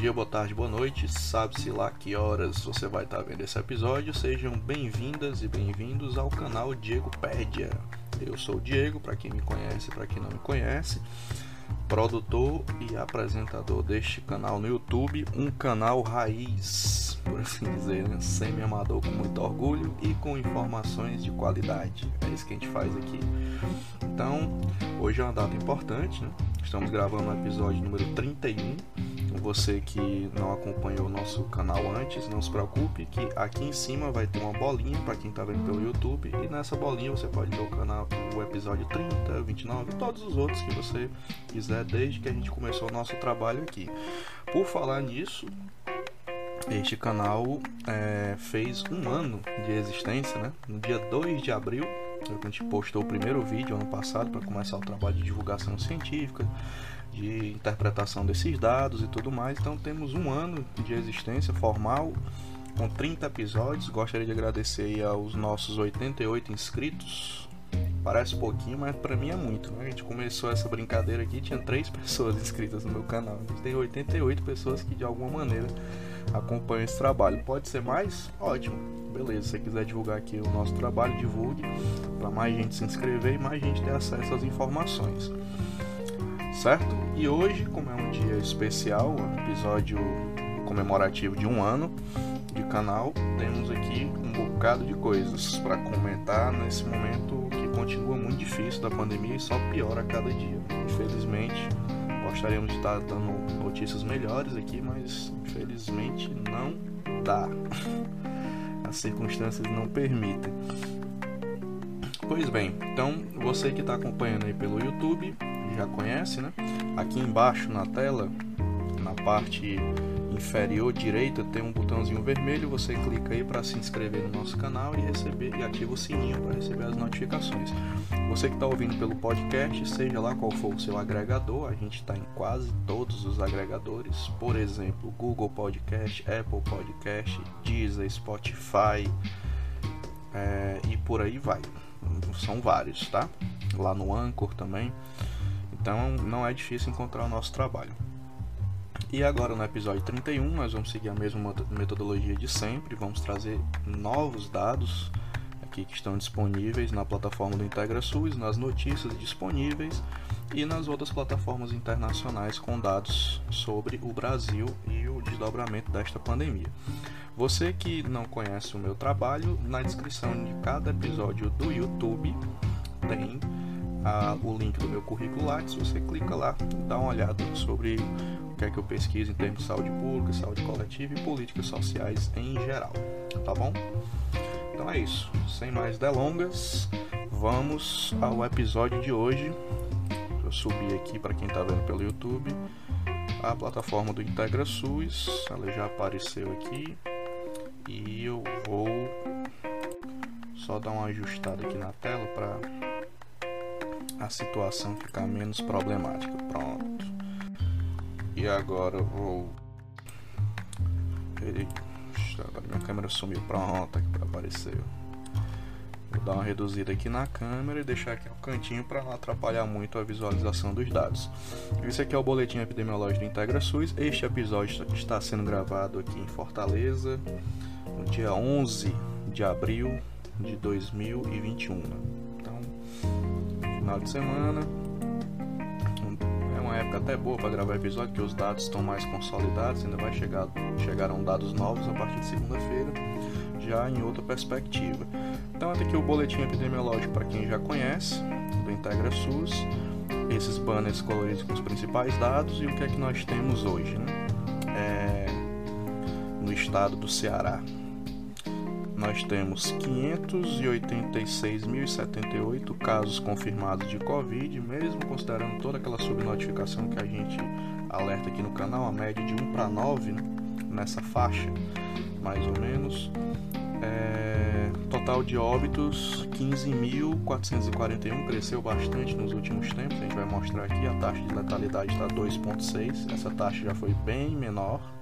Dia, boa tarde, boa noite. Sabe-se lá que horas você vai estar vendo esse episódio. Sejam bem-vindas e bem-vindos ao canal Diego Pédia. Eu sou o Diego, para quem me conhece para quem não me conhece, produtor e apresentador deste canal no YouTube, um canal raiz, por assim dizer, né? semi-amador com muito orgulho e com informações de qualidade. É isso que a gente faz aqui. Então, hoje é uma data importante, né? Estamos gravando o episódio número 31. Você que não acompanhou o nosso canal antes, não se preocupe que aqui em cima vai ter uma bolinha para quem está vendo pelo YouTube e nessa bolinha você pode ver o canal, o episódio 30, 29 e todos os outros que você quiser desde que a gente começou o nosso trabalho aqui. Por falar nisso, este canal é, fez um ano de existência, né? No dia 2 de abril a gente postou o primeiro vídeo ano passado para começar o trabalho de divulgação científica, de interpretação desses dados e tudo mais. Então temos um ano de existência formal com 30 episódios. Gostaria de agradecer aos nossos 88 inscritos. Parece pouquinho, mas para mim é muito. Né? A gente começou essa brincadeira aqui, tinha 3 pessoas inscritas no meu canal. A gente tem 88 pessoas que de alguma maneira acompanham esse trabalho. Pode ser mais? Ótimo. Beleza, se você quiser divulgar aqui o nosso trabalho, divulgue para mais gente se inscrever e mais gente ter acesso às informações. Certo? E hoje, como é um dia especial, um episódio comemorativo de um ano de canal, temos aqui um bocado de coisas para comentar nesse momento que continua muito difícil da pandemia e só piora a cada dia. Infelizmente, gostaríamos de estar dando notícias melhores aqui, mas infelizmente não dá. As circunstâncias não permitem. Pois bem, então você que está acompanhando aí pelo YouTube já conhece, né? Aqui embaixo na tela, na parte inferior direita tem um botãozinho vermelho, você clica aí para se inscrever no nosso canal e receber e ativa o sininho para receber as notificações. Você que está ouvindo pelo podcast, seja lá qual for o seu agregador, a gente está em quase todos os agregadores, por exemplo, Google Podcast, Apple Podcast, Deezer, Spotify é, e por aí vai. São vários, tá? Lá no Anchor também. Então não é difícil encontrar o nosso trabalho. E agora no episódio 31 nós vamos seguir a mesma metodologia de sempre, vamos trazer novos dados aqui que estão disponíveis na plataforma do IntegraSUS, nas notícias disponíveis e nas outras plataformas internacionais com dados sobre o Brasil e o desdobramento desta pandemia. Você que não conhece o meu trabalho, na descrição de cada episódio do YouTube tem a, o link do meu currículo se você clica lá, dá uma olhada sobre que é que eu pesquiso em termos de saúde pública, saúde coletiva e políticas sociais em geral, tá bom? Então é isso, sem mais delongas, vamos ao episódio de hoje. Eu subi aqui para quem está vendo pelo YouTube a plataforma do IntegraSUS, ela já apareceu aqui e eu vou só dar uma ajustada aqui na tela para a situação ficar menos problemática. Pronto. E agora eu vou. Ele. Agora minha câmera sumiu. Pronto, aqui apareceu. Vou dar uma reduzida aqui na câmera e deixar aqui no cantinho para não atrapalhar muito a visualização dos dados. Esse aqui é o boletim epidemiológico do IntegraSUS. Este episódio está sendo gravado aqui em Fortaleza no dia 11 de abril de 2021. Né? Então, final de semana, época até boa para gravar episódio, que os dados estão mais consolidados, ainda vai chegar chegarão dados novos a partir de segunda-feira, já em outra perspectiva. Então, até aqui o boletim epidemiológico para quem já conhece, do Integra SUS, esses banners coloridos com os principais dados e o que é que nós temos hoje, né? É, no estado do Ceará nós temos 586.078 casos confirmados de Covid, mesmo considerando toda aquela subnotificação que a gente alerta aqui no canal, a média de 1 para 9 né, nessa faixa, mais ou menos. É, total de óbitos 15.441, cresceu bastante nos últimos tempos. A gente vai mostrar aqui a taxa de letalidade está 2,6. Essa taxa já foi bem menor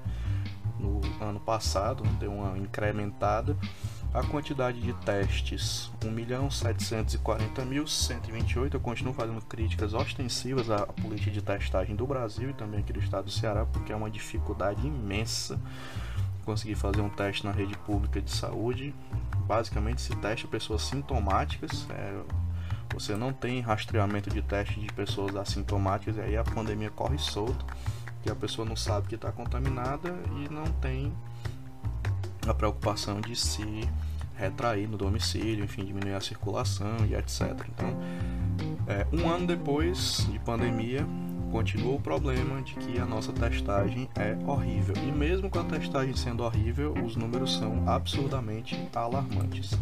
no ano passado, deu uma incrementada. A quantidade de testes, 1.740.128. Eu continuo fazendo críticas ostensivas à política de testagem do Brasil e também aqui do estado do Ceará, porque é uma dificuldade imensa conseguir fazer um teste na rede pública de saúde. Basicamente, se testa pessoas sintomáticas. É, você não tem rastreamento de teste de pessoas assintomáticas e aí a pandemia corre solta que a pessoa não sabe que está contaminada e não tem a preocupação de se retrair no domicílio, enfim, diminuir a circulação e etc. Então, é, um ano depois de pandemia, continua o problema de que a nossa testagem é horrível. E mesmo com a testagem sendo horrível, os números são absurdamente alarmantes.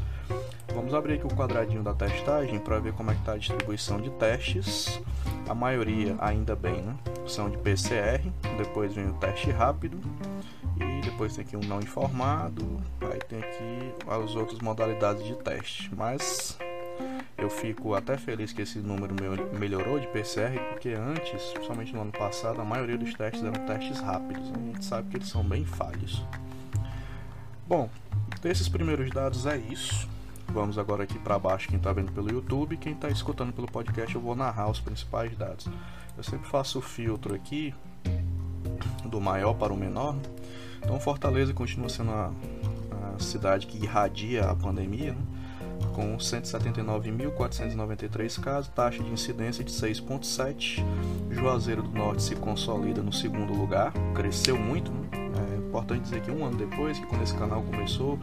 Vamos abrir aqui o quadradinho da testagem para ver como é que está a distribuição de testes. A maioria, ainda bem, né? são de PCR, depois vem o teste rápido e depois tem aqui um não informado, aí tem aqui as outras modalidades de teste. Mas eu fico até feliz que esse número melhorou de PCR, porque antes, principalmente no ano passado, a maioria dos testes eram testes rápidos. A gente sabe que eles são bem falhos. Bom, desses primeiros dados é isso. Vamos agora aqui para baixo, quem está vendo pelo YouTube, quem está escutando pelo podcast, eu vou narrar os principais dados. Eu sempre faço o filtro aqui do maior para o menor. Então Fortaleza continua sendo a, a cidade que irradia a pandemia, né? com 179.493 casos, taxa de incidência de 6,7. Juazeiro do Norte se consolida no segundo lugar, cresceu muito. Né? É importante dizer que um ano depois, que quando esse canal começou,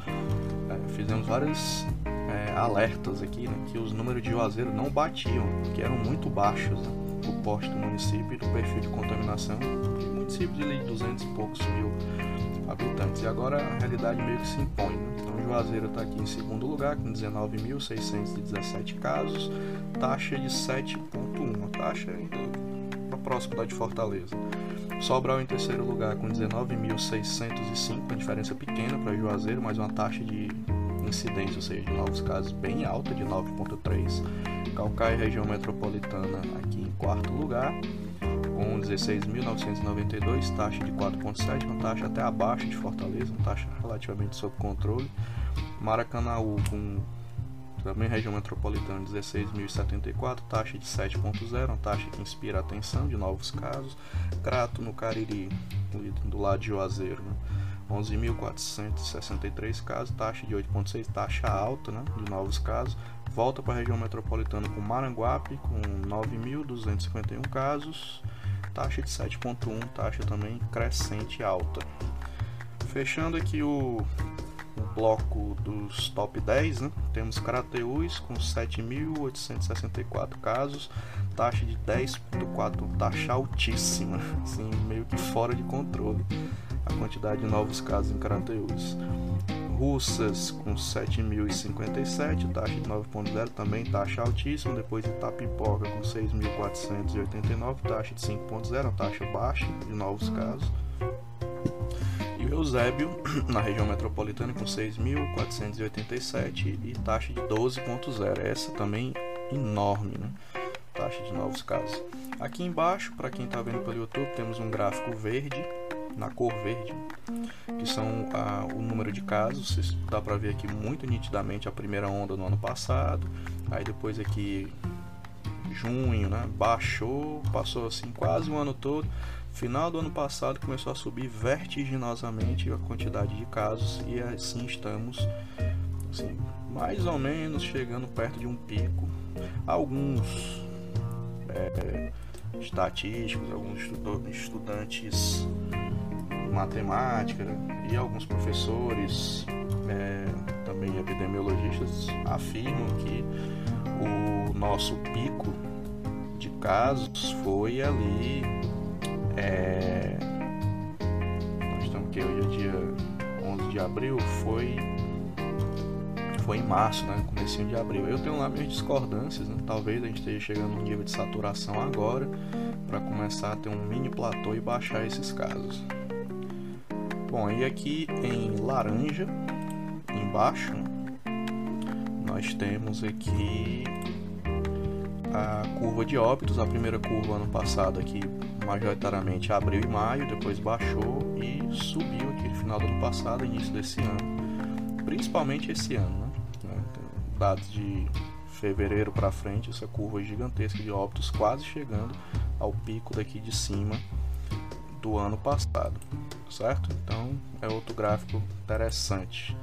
é, fizemos vários é, alertas aqui, né, que os números de Juazeiro não batiam, que eram muito baixos. Né? Porte do município e do perfil de contaminação de município de 200 e poucos mil habitantes. E agora a realidade meio que se impõe. Né? Então Juazeiro está aqui em segundo lugar com 19.617 casos, taxa de 7,1, taxa ainda próximo da de Fortaleza. Sobral em terceiro lugar com 19.605, uma diferença pequena para Juazeiro, mas uma taxa de incidência, ou seja, de novos casos bem alta, de 9,3. Calcaia, região metropolitana, aqui em quarto lugar, com 16.992, taxa de 4,7, uma taxa até abaixo de Fortaleza, uma taxa relativamente sob controle. Maracanaú, com também região metropolitana, 16.074, taxa de 7,0, uma taxa que inspira atenção de novos casos. Crato, no Cariri, do lado de Juazeiro, né? 11.463 casos, taxa de 8,6, taxa alta né, de novos casos. Volta para a região metropolitana com Maranguape, com 9.251 casos, taxa de 7,1, taxa também crescente alta. Fechando aqui o, o bloco dos top 10, né, temos Crateús com 7.864 casos, taxa de 10,4, taxa altíssima, assim, meio que fora de controle a quantidade de novos casos em Crateús. Russas com 7.057, taxa de 9.0 também taxa altíssima, depois Itapipoca com 6.489, taxa de 5.0, taxa baixa de novos casos. E o Eusébio, na região metropolitana, com 6.487 e taxa de 12.0, essa também enorme, né? taxa de novos casos. Aqui embaixo, para quem está vendo pelo YouTube, temos um gráfico verde na cor verde, que são ah, o número de casos. Dá para ver aqui muito nitidamente a primeira onda no ano passado, aí depois aqui junho, né, baixou, passou assim quase o ano todo. Final do ano passado começou a subir vertiginosamente a quantidade de casos e assim estamos assim, mais ou menos chegando perto de um pico. Alguns é, estatísticos, alguns estudantes matemática e alguns professores, é, também epidemiologistas, afirmam que o nosso pico de casos foi ali. É, nós estamos que hoje é dia 11 de abril, foi foi em março, né? Comecinho de abril. Eu tenho lá minhas discordâncias, né? Talvez a gente esteja chegando no nível de saturação agora para começar a ter um mini platô e baixar esses casos. Bom, e aqui em laranja, embaixo, nós temos aqui a curva de óbitos. A primeira curva ano passado aqui, majoritariamente abril e maio, depois baixou e subiu aqui no final do ano passado, início desse ano. Principalmente esse ano, né? dados de fevereiro para frente, essa curva gigantesca de óbitos quase chegando ao pico daqui de cima do ano passado, certo? Então é outro gráfico interessante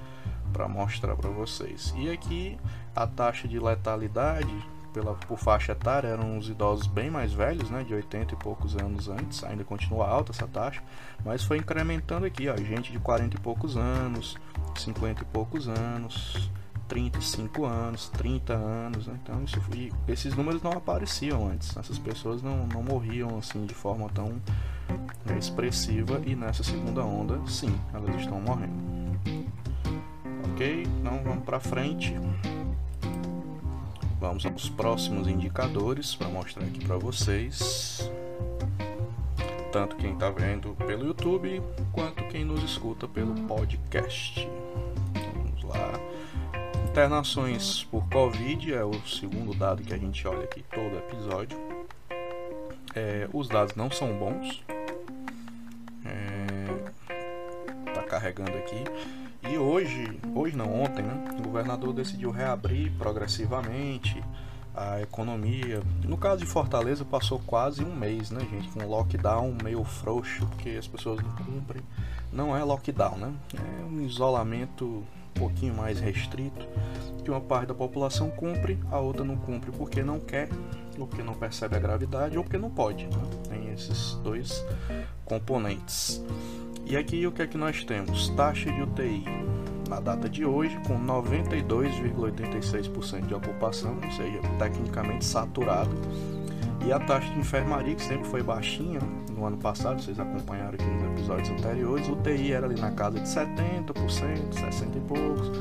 para mostrar para vocês. E aqui a taxa de letalidade pela, por faixa etária eram os idosos bem mais velhos, né, de 80 e poucos anos antes, ainda continua alta essa taxa, mas foi incrementando aqui, ó, gente de 40 e poucos anos, 50 e poucos anos, 35 anos, 30 anos, né? então isso, esses números não apareciam antes, essas pessoas não, não morriam assim de forma tão é, expressiva e nessa segunda onda, sim, elas estão morrendo. Ok, então vamos para frente. Vamos aos próximos indicadores para mostrar aqui para vocês. Tanto quem está vendo pelo YouTube quanto quem nos escuta pelo podcast. Vamos lá. Internações por Covid é o segundo dado que a gente olha aqui todo episódio. É, os dados não são bons. É, tá carregando aqui. E hoje, hoje não, ontem, né, o governador decidiu reabrir progressivamente a economia. No caso de Fortaleza, passou quase um mês, né, gente, com um lockdown meio frouxo, porque as pessoas não cumprem. Não é lockdown, né? É um isolamento pouquinho mais restrito, que uma parte da população cumpre, a outra não cumpre porque não quer, ou porque não percebe a gravidade, ou porque não pode. Né? Tem esses dois componentes. E aqui o que é que nós temos? Taxa de UTI na data de hoje com 92,86% de ocupação, ou seja, tecnicamente saturado. E a taxa de enfermaria, que sempre foi baixinha no ano passado, vocês acompanharam aqui nos episódios anteriores, UTI era ali na casa de 70%, 60 e poucos,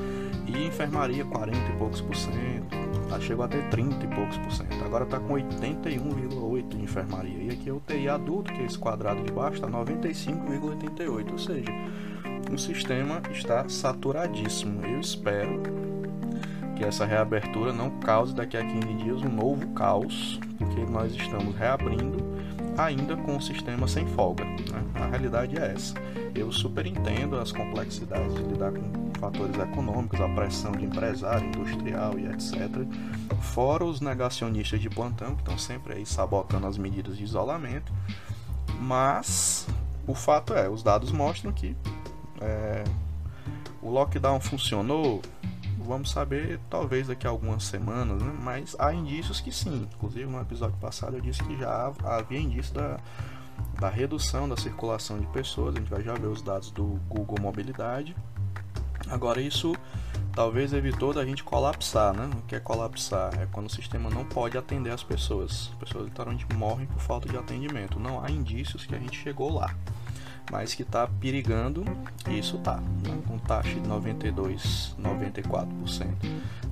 e enfermaria 40 e poucos por cento, tá, chegou a ter 30 e poucos por cento, agora está com 81,8% de enfermaria. E aqui é UTI adulto, que é esse quadrado de baixo, está 95,88%, ou seja, o sistema está saturadíssimo. Eu espero que essa reabertura não cause daqui a 15 dias um novo caos, porque nós estamos reabrindo ainda com o sistema sem folga. Né? A realidade é essa. Eu super entendo as complexidades de lidar com fatores econômicos, a pressão de empresário, industrial e etc. Fora os negacionistas de plantão que estão sempre aí sabotando as medidas de isolamento. Mas o fato é, os dados mostram que é, o lockdown funcionou, vamos saber talvez daqui a algumas semanas, né? mas há indícios que sim. Inclusive no episódio passado eu disse que já havia indício da, da redução da circulação de pessoas. A gente vai já ver os dados do Google Mobilidade. Agora isso talvez evitou da gente colapsar, né? O que é colapsar? É quando o sistema não pode atender as pessoas. As pessoas literalmente morrem por falta de atendimento. Não há indícios que a gente chegou lá mas que está perigando, isso tá, né? com taxa de 92, 94%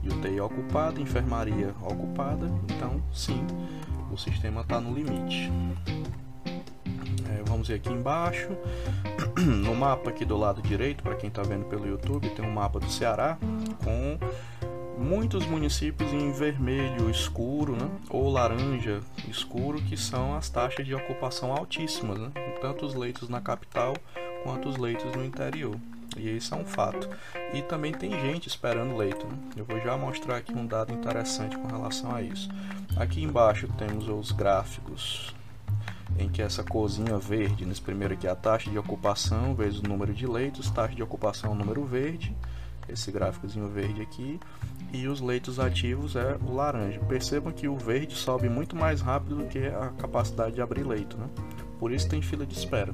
de UTI ocupada, enfermaria ocupada, então sim, o sistema está no limite. É, vamos ver aqui embaixo, no mapa aqui do lado direito, para quem está vendo pelo YouTube, tem um mapa do Ceará com muitos municípios em vermelho escuro né, ou laranja escuro, que são as taxas de ocupação altíssimas, né, tanto os leitos na capital quanto os leitos no interior. E isso é um fato. E também tem gente esperando leito. Né? Eu vou já mostrar aqui um dado interessante com relação a isso. Aqui embaixo temos os gráficos em que essa corzinha verde, nesse primeiro aqui, a taxa de ocupação vezes o número de leitos, taxa de ocupação número verde, esse gráficozinho verde aqui, e os leitos ativos é o laranja. Percebam que o verde sobe muito mais rápido do que a capacidade de abrir leito, né? Por isso tem fila de espera.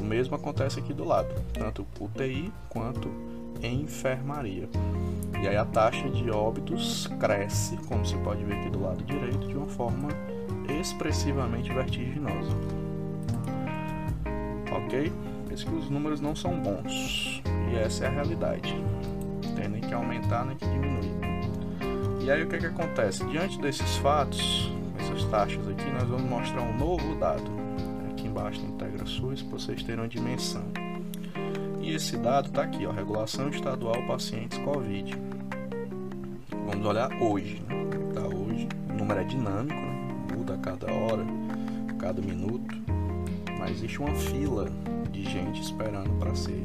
O mesmo acontece aqui do lado, tanto UTI quanto enfermaria. E aí a taxa de óbitos cresce, como se pode ver aqui do lado direito, de uma forma expressivamente vertiginosa. Ok? Por que os números não são bons. E essa é a realidade. Tem nem que aumentar nem que diminuir. E aí o que, que acontece? Diante desses fatos, essas taxas aqui, nós vamos mostrar um novo dado. Aqui embaixo no Integra SUS, para vocês terem uma dimensão. E esse dado está aqui, ó, regulação estadual pacientes COVID. Vamos olhar hoje, né? Tá hoje. O número é dinâmico, né? muda a cada hora, a cada minuto. Mas existe uma fila de gente esperando para ser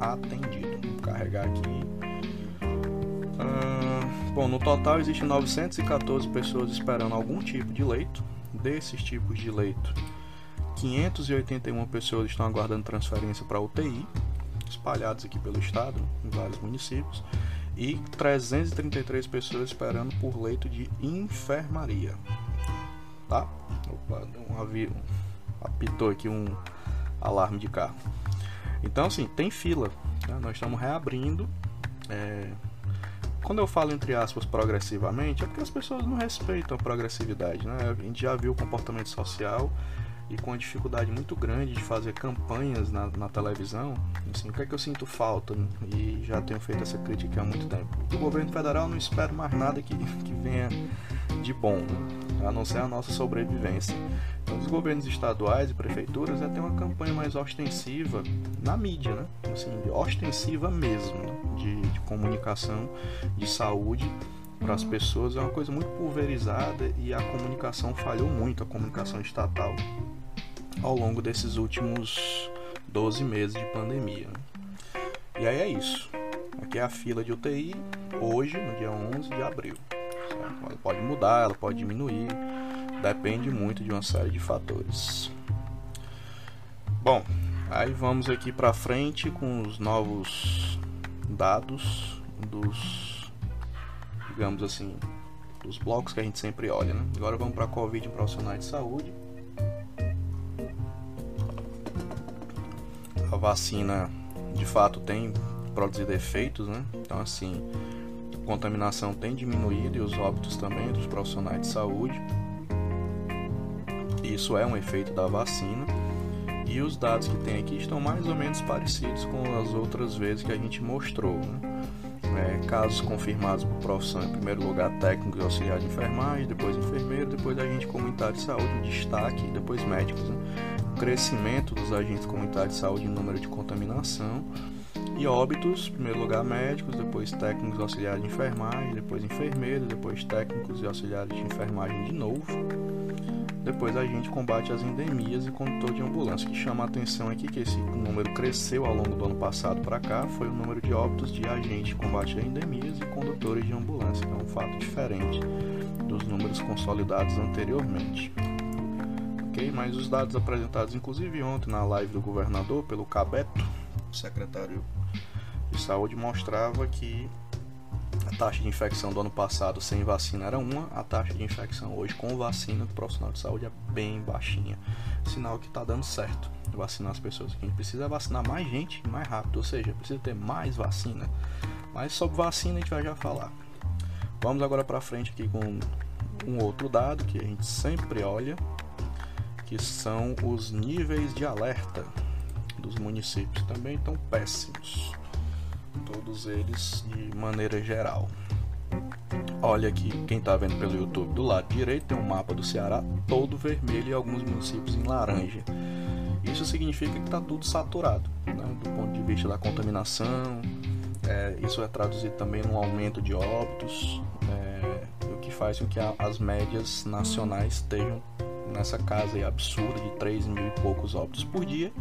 atendido. Carregar aqui. Bom, no total existem 914 pessoas esperando algum tipo de leito. Desses tipos de leito, 581 pessoas estão aguardando transferência para UTI, espalhados aqui pelo estado, em vários municípios, e 333 pessoas esperando por leito de enfermaria. Tá? Opa, um avião, apitou aqui um alarme de carro. Então, assim, tem fila. Né? Nós estamos reabrindo. É... Quando eu falo entre aspas progressivamente, é porque as pessoas não respeitam a progressividade. Né? A gente já viu o comportamento social e com a dificuldade muito grande de fazer campanhas na, na televisão, assim, o que é que eu sinto falta? E já tenho feito essa crítica há muito tempo. Do governo federal não espero mais nada que, que venha de bom, né? a não ser a nossa sobrevivência. Os governos estaduais e prefeituras é ter uma campanha mais ostensiva na mídia, né? Assim, ostensiva mesmo, né? de, de comunicação, de saúde para as pessoas é uma coisa muito pulverizada e a comunicação falhou muito, a comunicação estatal ao longo desses últimos 12 meses de pandemia. E aí é isso. Aqui é a fila de UTI, hoje, no dia 11 de abril. Ela pode mudar, ela pode diminuir, depende muito de uma série de fatores. Bom, aí vamos aqui para frente com os novos dados dos, digamos assim, dos blocos que a gente sempre olha. Né? Agora vamos para Covid em profissionais de saúde. a vacina de fato tem produzido efeitos, né? Então, assim, a contaminação tem diminuído e os óbitos também dos profissionais de saúde. Isso é um efeito da vacina. E os dados que tem aqui estão mais ou menos parecidos com as outras vezes que a gente mostrou. Né? É, casos confirmados por profissão, em primeiro lugar técnico e auxiliar de enfermagem, depois enfermeiro, depois agente comunitário de saúde, destaque, depois médicos. Né? crescimento dos agentes comunitários de saúde em número de contaminação e óbitos, em primeiro lugar médicos, depois técnicos auxiliares de enfermagem, depois enfermeiros, depois técnicos e auxiliares de enfermagem de novo. Depois a gente combate as endemias e condutor de ambulância. O que chama a atenção aqui que esse número cresceu ao longo do ano passado para cá foi o número de óbitos de agentes de combate a endemias e condutores de ambulância, que é um fato diferente dos números consolidados anteriormente ok? Mas os dados apresentados, inclusive ontem na live do governador, pelo Cabeto, secretário de saúde, mostrava que taxa de infecção do ano passado sem vacina era uma, a taxa de infecção hoje com vacina do profissional de saúde é bem baixinha. Sinal que está dando certo vacinar as pessoas. A gente precisa vacinar mais gente mais rápido, ou seja, precisa ter mais vacina. Mas sobre vacina a gente vai já falar. Vamos agora para frente aqui com um outro dado que a gente sempre olha, que são os níveis de alerta dos municípios. Também estão péssimos, todos eles de maneira geral. Olha aqui, quem está vendo pelo YouTube, do lado direito tem um mapa do Ceará todo vermelho e alguns municípios em laranja. Isso significa que está tudo saturado, né? do ponto de vista da contaminação. É, isso é traduzido também num aumento de óbitos, é, o que faz com que a, as médias nacionais estejam nessa casa absurda de 3 mil e poucos óbitos por dia,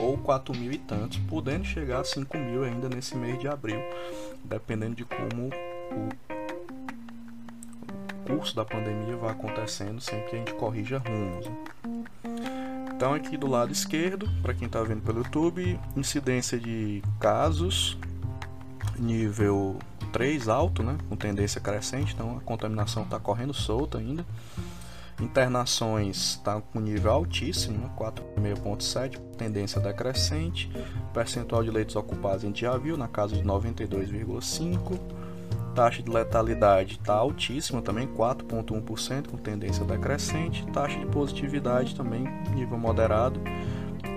ou 4 mil e tantos, podendo chegar a 5 mil ainda nesse mês de abril, dependendo de como o curso da pandemia vai acontecendo, sempre que a gente corrija rumos. Então aqui do lado esquerdo, para quem está vendo pelo YouTube, incidência de casos nível 3 alto, né, com tendência crescente, então a contaminação está correndo solta ainda. Internações está com nível altíssimo, né, 4,5,7, tendência decrescente. Percentual de leitos ocupados a gente já viu, na casa de 92,5%. Taxa de letalidade está altíssima também, 4,1%, com tendência decrescente. Taxa de positividade também, nível moderado,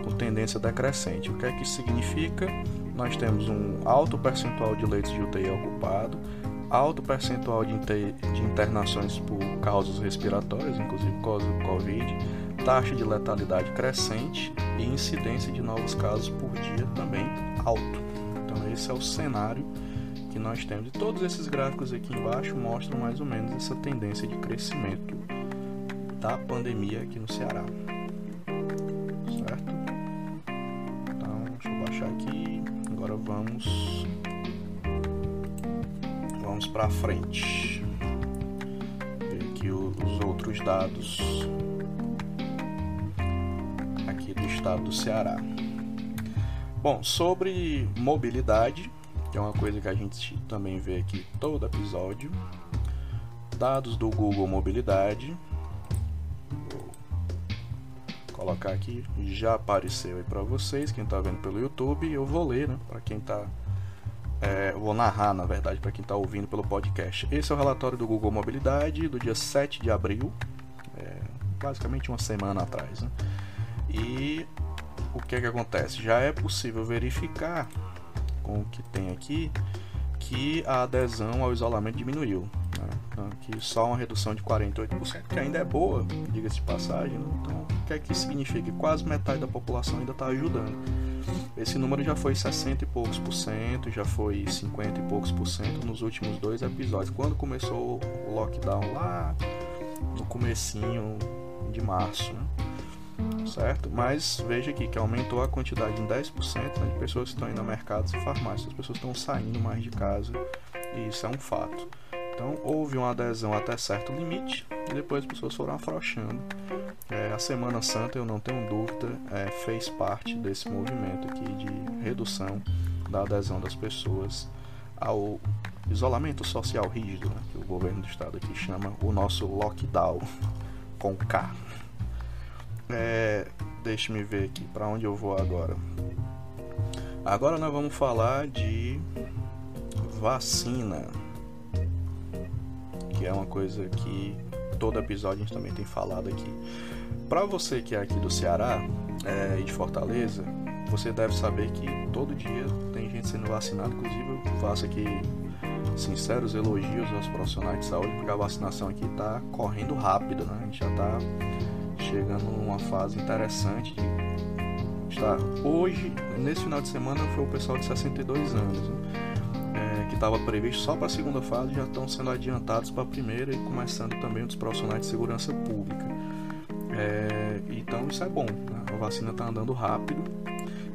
com tendência decrescente. O que é que significa? Nós temos um alto percentual de leitos de UTI ocupado, alto percentual de, de internações por causas respiratórias, inclusive Covid, taxa de letalidade crescente e incidência de novos casos por dia também alto. Então esse é o cenário que nós temos. E todos esses gráficos aqui embaixo mostram mais ou menos essa tendência de crescimento da pandemia aqui no Ceará. Certo? Então, deixa eu baixar aqui. Agora vamos para frente. Aqui os outros dados aqui do estado do Ceará. Bom, sobre mobilidade, que é uma coisa que a gente também vê aqui todo episódio. Dados do Google Mobilidade. Vou colocar aqui, já apareceu aí para vocês, quem está vendo pelo YouTube, eu vou ler, né, para quem está é, vou narrar, na verdade, para quem está ouvindo pelo podcast. Esse é o relatório do Google Mobilidade do dia 7 de abril, é, basicamente uma semana atrás. Né? E o que, é que acontece? Já é possível verificar com o que tem aqui, que a adesão ao isolamento diminuiu. Né? Então, que só uma redução de 48%, que ainda é boa, diga-se de passagem. Né? Então, o que é que significa? Quase metade da população ainda está ajudando. Esse número já foi 60 e poucos por cento, já foi 50 e poucos por cento nos últimos dois episódios. Quando começou o lockdown lá no comecinho de março, né? certo? Mas veja aqui que aumentou a quantidade em 10% né, de pessoas que estão indo a mercados e farmácias. As pessoas estão saindo mais de casa e isso é um fato. Então houve uma adesão até certo limite e depois as pessoas foram afrouxando. É, a Semana Santa, eu não tenho dúvida, é, fez parte desse movimento aqui de redução da adesão das pessoas ao isolamento social rígido, né, que o governo do estado aqui chama o nosso lockdown com K. É, Deixe-me ver aqui para onde eu vou agora. Agora nós vamos falar de vacina, que é uma coisa que todo episódio a gente também tem falado aqui. Para você que é aqui do Ceará é, e de Fortaleza, você deve saber que todo dia tem gente sendo vacinada. Inclusive, eu faço aqui sinceros elogios aos profissionais de saúde, porque a vacinação aqui está correndo rápido, né? A gente já está chegando numa fase interessante de estar hoje, nesse final de semana foi o pessoal de 62 anos, né? Estava previsto só para a segunda fase, já estão sendo adiantados para a primeira e começando também os profissionais de segurança pública. É, então isso é bom, né? a vacina está andando rápido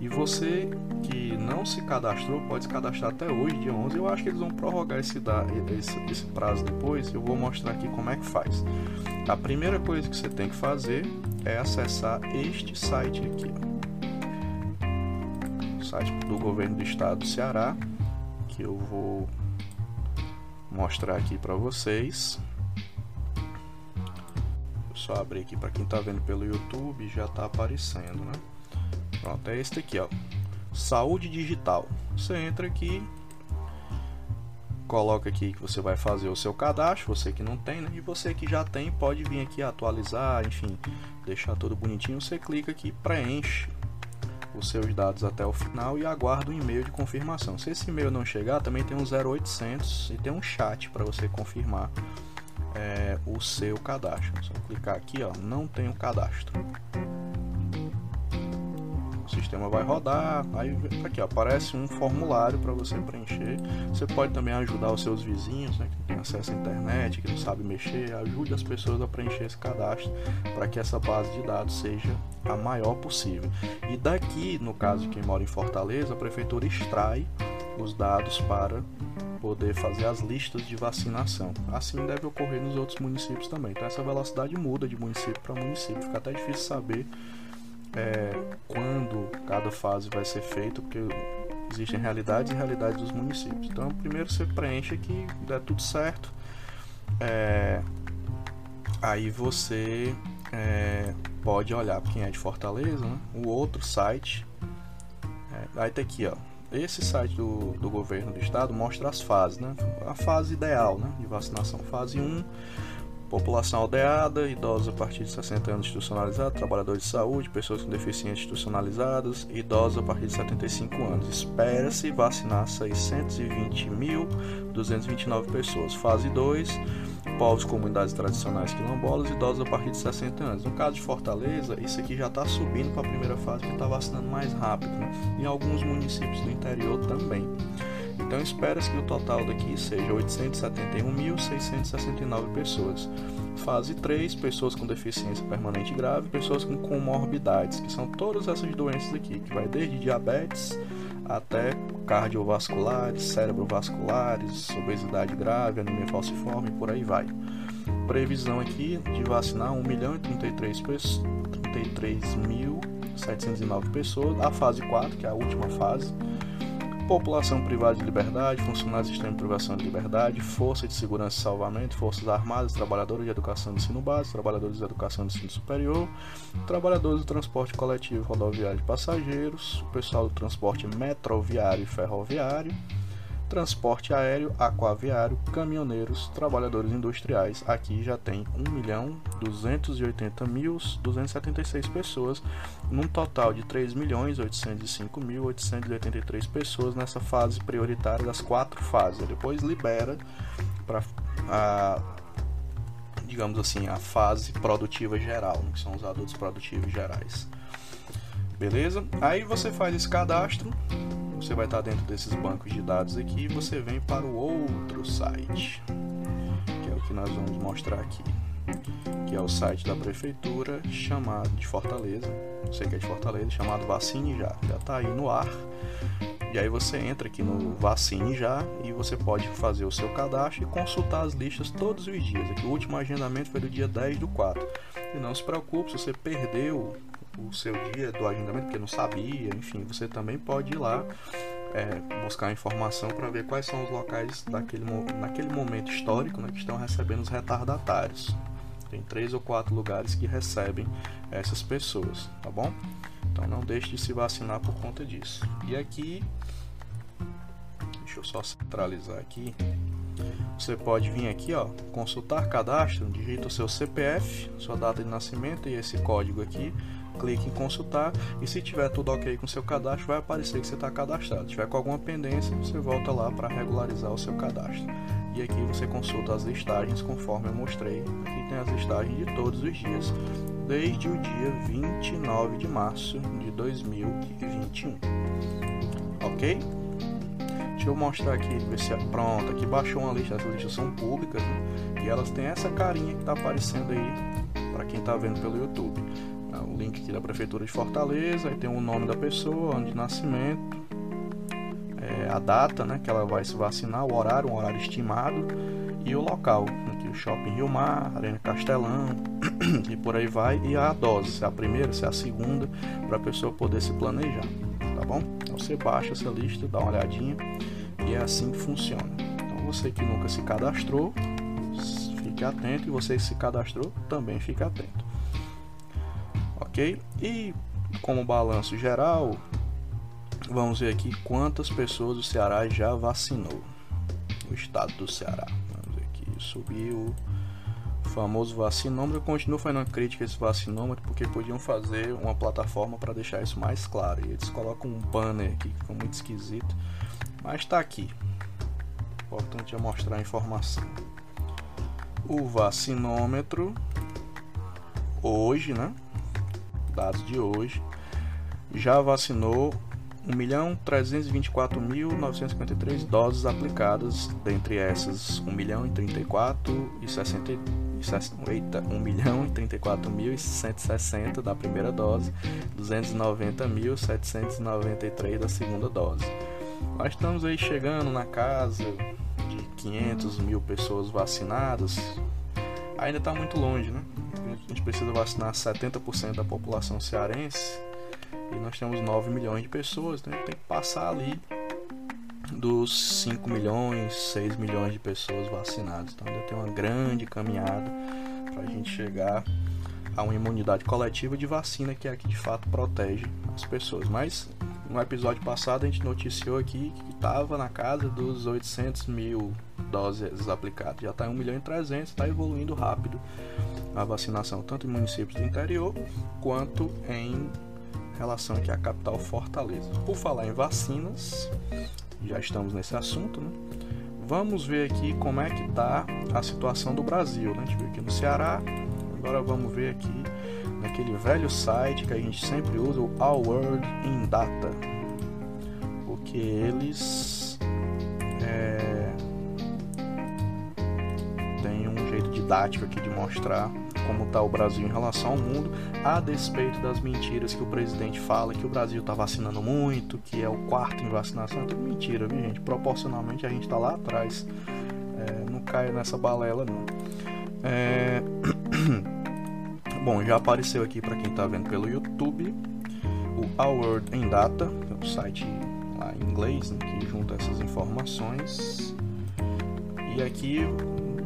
e você que não se cadastrou pode se cadastrar até hoje, dia 11. Eu acho que eles vão prorrogar esse, esse, esse prazo depois. Eu vou mostrar aqui como é que faz. A primeira coisa que você tem que fazer é acessar este site aqui. O site do governo do estado do Ceará, que eu vou mostrar aqui para vocês. Vou só abrir aqui para quem está vendo pelo YouTube, já está aparecendo, né? Pronto, é este aqui, ó. Saúde digital. Você entra aqui, coloca aqui que você vai fazer o seu cadastro, você que não tem, né? E você que já tem pode vir aqui atualizar, enfim, deixar tudo bonitinho. Você clica aqui, preenche os seus dados até o final e aguarda o e-mail de confirmação. Se esse e-mail não chegar, também tem um 0800 e tem um chat para você confirmar é, o seu cadastro. Só clicar aqui, ó, não tem o cadastro sistema vai rodar, aí aqui ó, aparece um formulário para você preencher. Você pode também ajudar os seus vizinhos, né, que não tem acesso à internet, que não sabe mexer, ajude as pessoas a preencher esse cadastro para que essa base de dados seja a maior possível. E daqui, no caso de quem mora em Fortaleza, a prefeitura extrai os dados para poder fazer as listas de vacinação. Assim deve ocorrer nos outros municípios também. Então essa velocidade muda de município para município, fica até difícil saber é, quando cada fase vai ser feita, porque Existem realidades e realidades dos municípios. Então, primeiro você preenche aqui, dá tudo certo. É, aí você é, pode olhar quem é de Fortaleza, né? o outro site. É, aí tá aqui, ó. Esse site do, do governo do estado mostra as fases, né? A fase ideal né? de vacinação. Fase 1 População aldeada, idosos a partir de 60 anos institucionalizados, trabalhadores de saúde, pessoas com deficiências institucionalizadas, idosos a partir de 75 anos. Espera-se vacinar 620.229 pessoas. Fase 2, povos comunidades tradicionais quilombolas, idosos a partir de 60 anos. No caso de Fortaleza, isso aqui já está subindo para a primeira fase, que está vacinando mais rápido. Né? Em alguns municípios do interior também. Então espera-se que o total daqui seja 871.669 pessoas. Fase 3, pessoas com deficiência permanente grave, pessoas com comorbidades, que são todas essas doenças aqui, que vai desde diabetes até cardiovasculares, cerebrovasculares, obesidade grave, anemia falciforme e por aí vai. Previsão aqui de vacinar 1 milhão e 33 33.709 pessoas, a fase 4, que é a última fase, população privada de liberdade, funcionários de sistema de privação de liberdade, força de segurança e salvamento, forças armadas, trabalhadores de educação de ensino básico, trabalhadores de educação de ensino superior, trabalhadores do transporte coletivo rodoviário de passageiros, pessoal do transporte metroviário e ferroviário, transporte aéreo, aquaviário, caminhoneiros, trabalhadores industriais. Aqui já tem 1.280.276 pessoas, num total de 3.805.883 pessoas nessa fase prioritária das quatro fases. Depois libera para a digamos assim, a fase produtiva geral, né, que são os adultos produtivos gerais. Beleza? Aí você faz esse cadastro, você vai estar dentro desses bancos de dados aqui e você vem para o outro site, que é o que nós vamos mostrar aqui, que é o site da prefeitura chamado de Fortaleza, você que é de Fortaleza, chamado Vacine Já, já está aí no ar. E aí você entra aqui no Vacine Já e você pode fazer o seu cadastro e consultar as listas todos os dias. Aqui, o último agendamento foi do dia 10 do 4. E não se preocupe se você perdeu o seu dia do agendamento porque não sabia, enfim, você também pode ir lá é, buscar informação para ver quais são os locais daquele, naquele momento histórico né, que estão recebendo os retardatários. Tem três ou quatro lugares que recebem essas pessoas, tá bom? Então não deixe de se vacinar por conta disso. E aqui, deixa eu só centralizar aqui. Você pode vir aqui, ó, consultar cadastro, digita o seu CPF, sua data de nascimento e esse código aqui clique em consultar e se tiver tudo ok com seu cadastro, vai aparecer que você está cadastrado. Se tiver com alguma pendência, você volta lá para regularizar o seu cadastro. E aqui você consulta as listagens conforme eu mostrei. Aqui tem as listagens de todos os dias, desde o dia 29 de março de 2021. Ok? Deixa eu mostrar aqui, ver se é pronto. Aqui baixou uma lista, as listas são públicas né? e elas têm essa carinha que está aparecendo aí para quem está vendo pelo YouTube link aqui da Prefeitura de Fortaleza, aí tem o nome da pessoa, ano de nascimento, é, a data né, que ela vai se vacinar, o horário, um horário estimado e o local. Aqui o Shopping Rio Mar, Arena Castelão e por aí vai. E a dose, se é a primeira, se é a segunda, para a pessoa poder se planejar. Tá bom? Então você baixa essa lista, dá uma olhadinha e é assim que funciona. Então você que nunca se cadastrou, fique atento e você que se cadastrou também fique atento ok? E como balanço geral, vamos ver aqui quantas pessoas o Ceará já vacinou. O estado do Ceará. Vamos ver aqui, subiu o famoso vacinômetro. Eu continuo fazendo crítica a esse vacinômetro porque podiam fazer uma plataforma para deixar isso mais claro. E eles colocam um banner aqui que ficou muito esquisito. Mas está aqui. Importante é mostrar a informação. O vacinômetro hoje, né? Dados de hoje, já vacinou 1.324.953 doses aplicadas, dentre essas 1 milhão e 34 e 60 eita, 1 milhão e 34.160 da primeira dose, 290.793 da segunda dose. Nós estamos aí chegando na casa de 500 mil pessoas vacinadas. Ainda está muito longe, né? A gente precisa vacinar 70% da população cearense e nós temos 9 milhões de pessoas, então a gente tem que passar ali dos 5 milhões, 6 milhões de pessoas vacinadas. Então ainda tem uma grande caminhada para a gente chegar a uma imunidade coletiva de vacina que é que de fato protege as pessoas. Mas no episódio passado a gente noticiou aqui que estava na casa dos 800 mil doses aplicadas. Já está em 1 milhão e 300, está evoluindo rápido a vacinação, tanto em municípios do interior quanto em relação aqui à capital Fortaleza. Por falar em vacinas, já estamos nesse assunto, né? Vamos ver aqui como é que está a situação do Brasil. Né? A gente viu aqui no Ceará, agora vamos ver aqui naquele velho site que a gente sempre usa, o Our World in Data, porque eles é, têm um jeito didático aqui de mostrar como está o Brasil em relação ao mundo, a despeito das mentiras que o presidente fala que o Brasil está vacinando muito, que é o quarto em vacinação, é tudo mentira, viu gente? Proporcionalmente a gente está lá atrás, é, não cai nessa balela não. É... Bom, já apareceu aqui para quem está vendo pelo YouTube o Our World Data, que é um site lá em inglês né, que junta essas informações. E aqui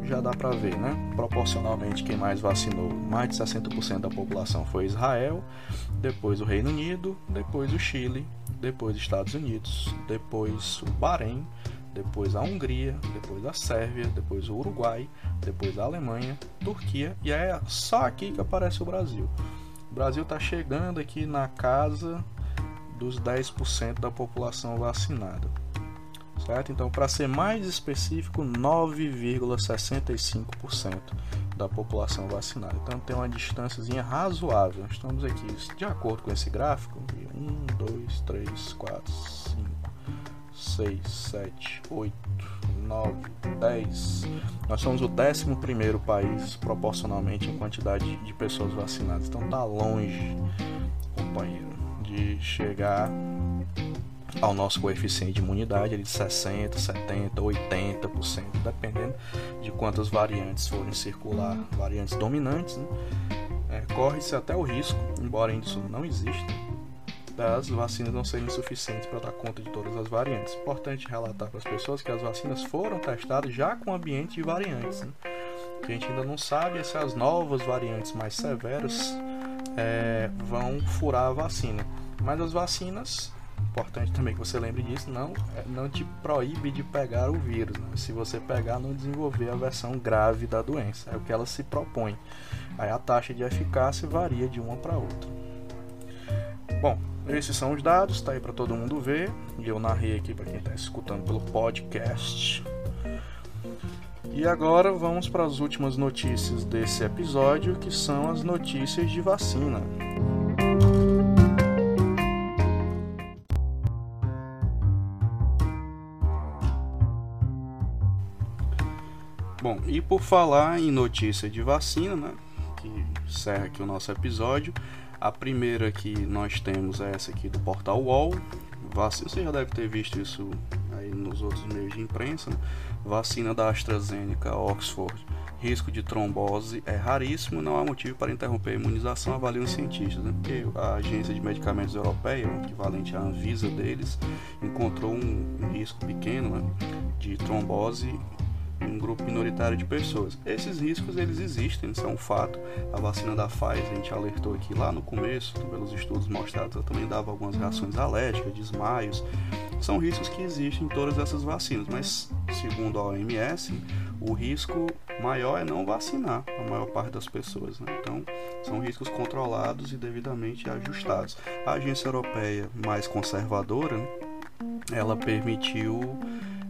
já dá para ver, né? Proporcionalmente, quem mais vacinou, mais de 60% da população foi Israel, depois o Reino Unido, depois o Chile, depois os Estados Unidos, depois o Bahrein, depois a Hungria, depois a Sérvia, depois o Uruguai, depois a Alemanha, Turquia e é só aqui que aparece o Brasil. O Brasil está chegando aqui na casa dos 10% da população vacinada certo? Então, para ser mais específico, 9,65% da população vacinada. Então, tem uma distância razoável. Estamos aqui, de acordo com esse gráfico, 1, 2, 3, 4, 5, 6, 7, 8, 9, 10. Nós somos o 11 país proporcionalmente em quantidade de pessoas vacinadas. Então, está longe, companheiro, de chegar ao nosso coeficiente de imunidade ele de 60, 70, 80%, dependendo de quantas variantes forem circular, variantes dominantes. Né? É, Corre-se até o risco, embora isso não exista, das vacinas não serem suficientes para dar conta de todas as variantes. Importante relatar para as pessoas que as vacinas foram testadas já com ambiente de variantes. Né? que a gente ainda não sabe é se as novas variantes mais severas é, vão furar a vacina. Mas as vacinas importante também que você lembre disso, não, é, não te proíbe de pegar o vírus. Né? Se você pegar, não desenvolver a versão grave da doença. É o que ela se propõe. Aí a taxa de eficácia varia de uma para outra. Bom, esses são os dados, tá aí para todo mundo ver. E eu narrei aqui para quem está escutando pelo podcast. E agora vamos para as últimas notícias desse episódio, que são as notícias de vacina. Bom, e por falar em notícia de vacina, né, que encerra aqui o nosso episódio, a primeira que nós temos é essa aqui do portal UOL. Vacina, você já deve ter visto isso aí nos outros meios de imprensa. Né? Vacina da AstraZeneca Oxford. Risco de trombose é raríssimo, não há motivo para interromper a imunização, avaliam os cientistas. Né? Porque a Agência de Medicamentos Europeia, equivalente à Anvisa deles, encontrou um, um risco pequeno né, de trombose um grupo minoritário de pessoas. Esses riscos eles existem, são um fato. A vacina da Pfizer, a gente alertou aqui lá no começo, pelos estudos mostrados, ela também dava algumas reações alérgicas, desmaios. São riscos que existem em todas essas vacinas, mas segundo a OMS, o risco maior é não vacinar a maior parte das pessoas. Né? Então, são riscos controlados e devidamente ajustados. A agência europeia mais conservadora, ela permitiu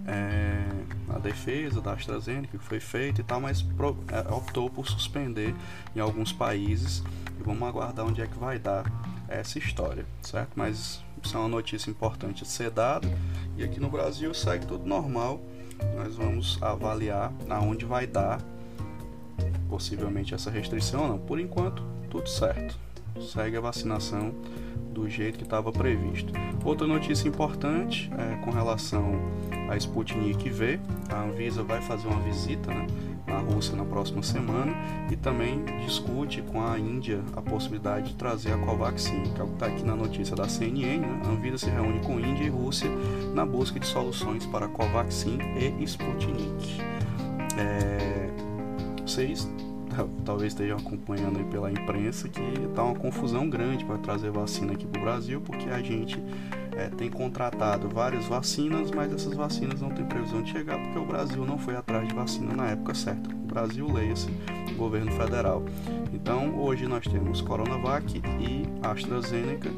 é, a defesa da AstraZeneca que foi feita e tal, mas pro, é, optou por suspender em alguns países e vamos aguardar onde é que vai dar essa história, certo? Mas isso é uma notícia importante de ser dada e aqui no Brasil segue tudo normal. Nós vamos avaliar aonde vai dar possivelmente essa restrição, não. Por enquanto, tudo certo. Segue a vacinação do jeito que estava previsto. Outra notícia importante é com relação a Sputnik V. A Anvisa vai fazer uma visita né, na Rússia na próxima semana e também discute com a Índia a possibilidade de trazer a Covaxin, que é está aqui na notícia da CNN. Né? A Anvisa se reúne com Índia e Rússia na busca de soluções para Covaxin e Sputnik. É... Vocês talvez estejam acompanhando pela imprensa que está uma confusão grande para trazer vacina aqui para o Brasil, porque a gente é, tem contratado várias vacinas, mas essas vacinas não têm previsão de chegar porque o Brasil não foi atrás de vacina na época certa. O Brasil, leia-se, governo federal. Então, hoje nós temos Coronavac e AstraZeneca.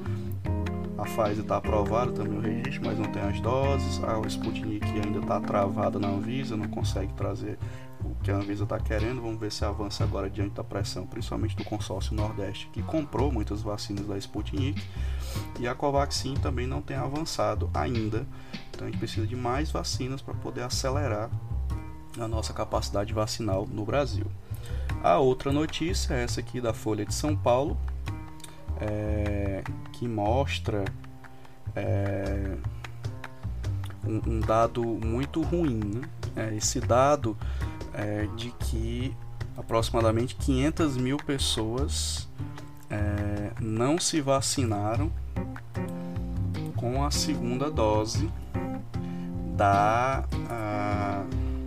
A Pfizer está aprovada também o registro, mas não tem as doses. A Sputnik ainda está travada na Anvisa, não consegue trazer que a Anvisa está querendo. Vamos ver se avança agora diante da pressão, principalmente do consórcio Nordeste, que comprou muitas vacinas da Sputnik. E a Covaxin também não tem avançado ainda. Então a gente precisa de mais vacinas para poder acelerar a nossa capacidade vacinal no Brasil. A outra notícia é essa aqui da Folha de São Paulo, é, que mostra é, um, um, dado muito ruim. Né? É, esse dado é de que aproximadamente 500 mil pessoas é, não se vacinaram com a segunda dose da, a,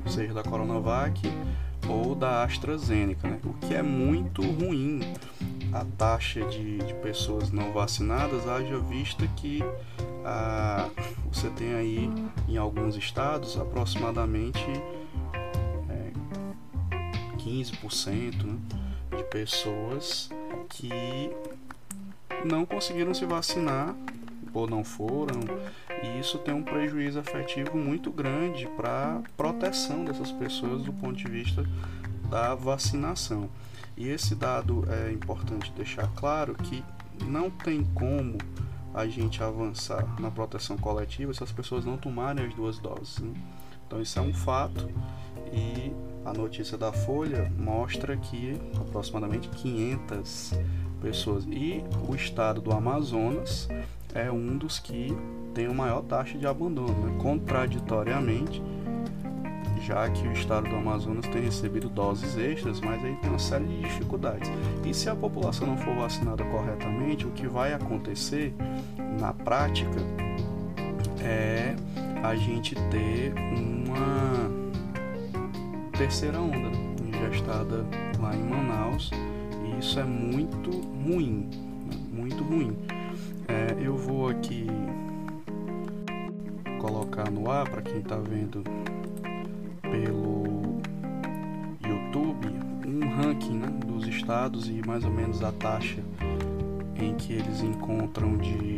seja da Coronavac ou da AstraZeneca, né? o que é muito ruim a taxa de, de pessoas não vacinadas, haja vista que a, você tem aí em alguns estados aproximadamente 15% né, de pessoas que não conseguiram se vacinar ou não foram, e isso tem um prejuízo efetivo muito grande para a proteção dessas pessoas do ponto de vista da vacinação. E esse dado é importante deixar claro que não tem como a gente avançar na proteção coletiva se as pessoas não tomarem as duas doses. Né? Então isso é um fato e a notícia da Folha mostra que aproximadamente 500 pessoas e o estado do Amazonas é um dos que tem a maior taxa de abandono, né? contraditoriamente, já que o estado do Amazonas tem recebido doses extras, mas aí tem uma série de dificuldades. E se a população não for vacinada corretamente, o que vai acontecer na prática é a gente ter uma terceira onda ingestada lá em Manaus e isso é muito ruim, né? muito ruim. É, eu vou aqui colocar no ar para quem está vendo pelo YouTube um ranking né, dos estados e mais ou menos a taxa em que eles encontram de,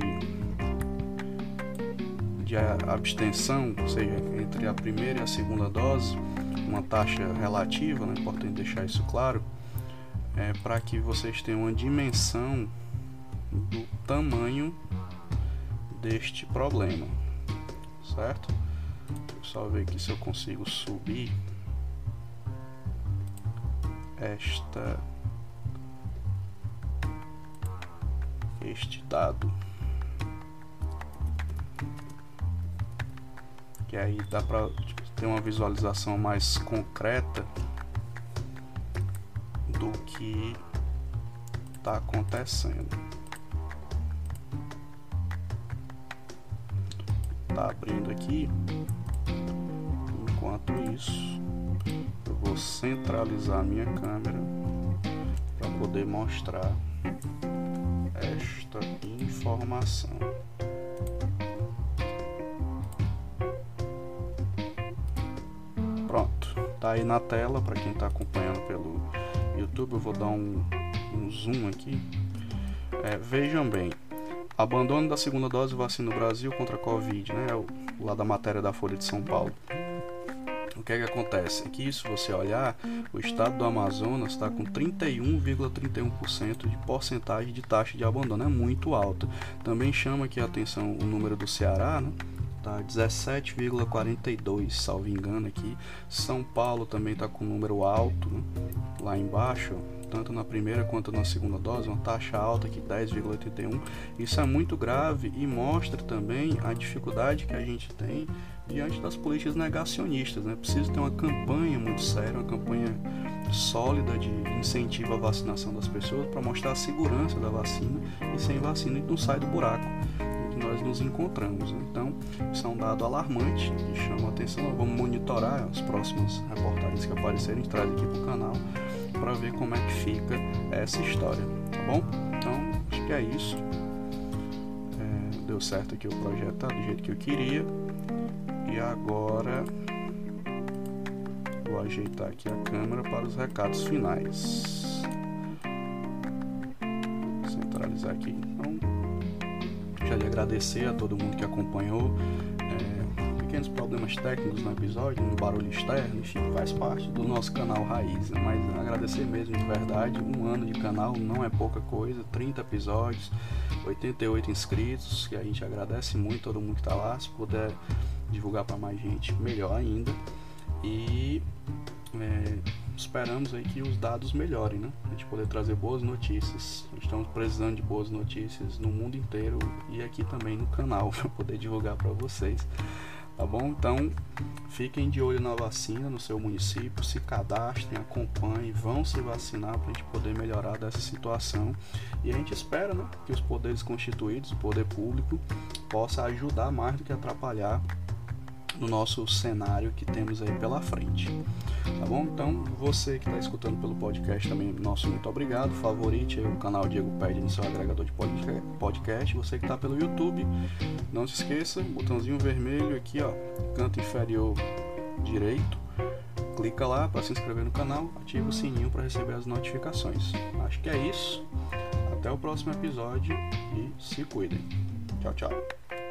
de abstenção, ou seja, entre a primeira e a segunda dose, uma taxa relativa, é importante deixar isso claro, é, para que vocês tenham uma dimensão do tamanho deste problema, certo? Só ver aqui se eu consigo subir esta este dado que aí dá para ter uma visualização mais concreta do que está acontecendo. tá abrindo aqui. Enquanto isso, eu vou centralizar a minha câmera para poder mostrar esta informação. Tá aí na tela para quem está acompanhando pelo YouTube. Eu vou dar um, um zoom aqui. É, vejam bem, Abandono da segunda dose vacina no Brasil contra a Covid, né? O, lá da matéria da Folha de São Paulo. O que é que acontece? Aqui, se você olhar, o estado do Amazonas está com 31,31% de porcentagem de taxa de abandono, é muito alta. Também chama aqui a atenção o número do Ceará, né? Tá 17,42, salvo engano aqui. São Paulo também está com um número alto, né? lá embaixo, tanto na primeira quanto na segunda dose, uma taxa alta aqui 10,81. Isso é muito grave e mostra também a dificuldade que a gente tem diante das políticas negacionistas. Né? Precisa ter uma campanha muito séria, uma campanha sólida de incentivo à vacinação das pessoas para mostrar a segurança da vacina e sem vacina a gente não sai do buraco que nós nos encontramos. Então, isso é um dado alarmante que chama a atenção. vamos monitorar as próximas reportagens que aparecerem, traz aqui para o canal para ver como é que fica essa história, tá bom? Então, acho que é isso. É, deu certo aqui o projeto, tá do jeito que eu queria. E agora vou ajeitar aqui a câmera para os recados finais. Centralizar aqui. Então, de agradecer a todo mundo que acompanhou. É, pequenos problemas técnicos no episódio, um barulho externo, enfim, faz parte do nosso canal Raiz. Né? Mas agradecer mesmo de verdade. Um ano de canal não é pouca coisa, 30 episódios, 88 inscritos, que a gente agradece muito todo mundo que está lá. Se puder divulgar para mais gente, melhor ainda. E é, esperamos aí que os dados melhorem, né? A gente poder trazer boas notícias. Estamos precisando de boas notícias no mundo inteiro e aqui também no canal para poder divulgar para vocês. Tá bom? Então, fiquem de olho na vacina no seu município, se cadastrem, acompanhem, vão se vacinar para a gente poder melhorar dessa situação. E a gente espera né, que os poderes constituídos, o poder público, possa ajudar mais do que atrapalhar no nosso cenário que temos aí pela frente. Tá bom? Então, você que está escutando pelo podcast também, nosso muito obrigado. Favorite o canal Diego Pede no seu agregador de podcast. Você que está pelo YouTube, não se esqueça, botãozinho vermelho aqui, ó, canto inferior direito. Clica lá para se inscrever no canal, ativa o sininho para receber as notificações. Acho que é isso. Até o próximo episódio e se cuidem. Tchau, tchau.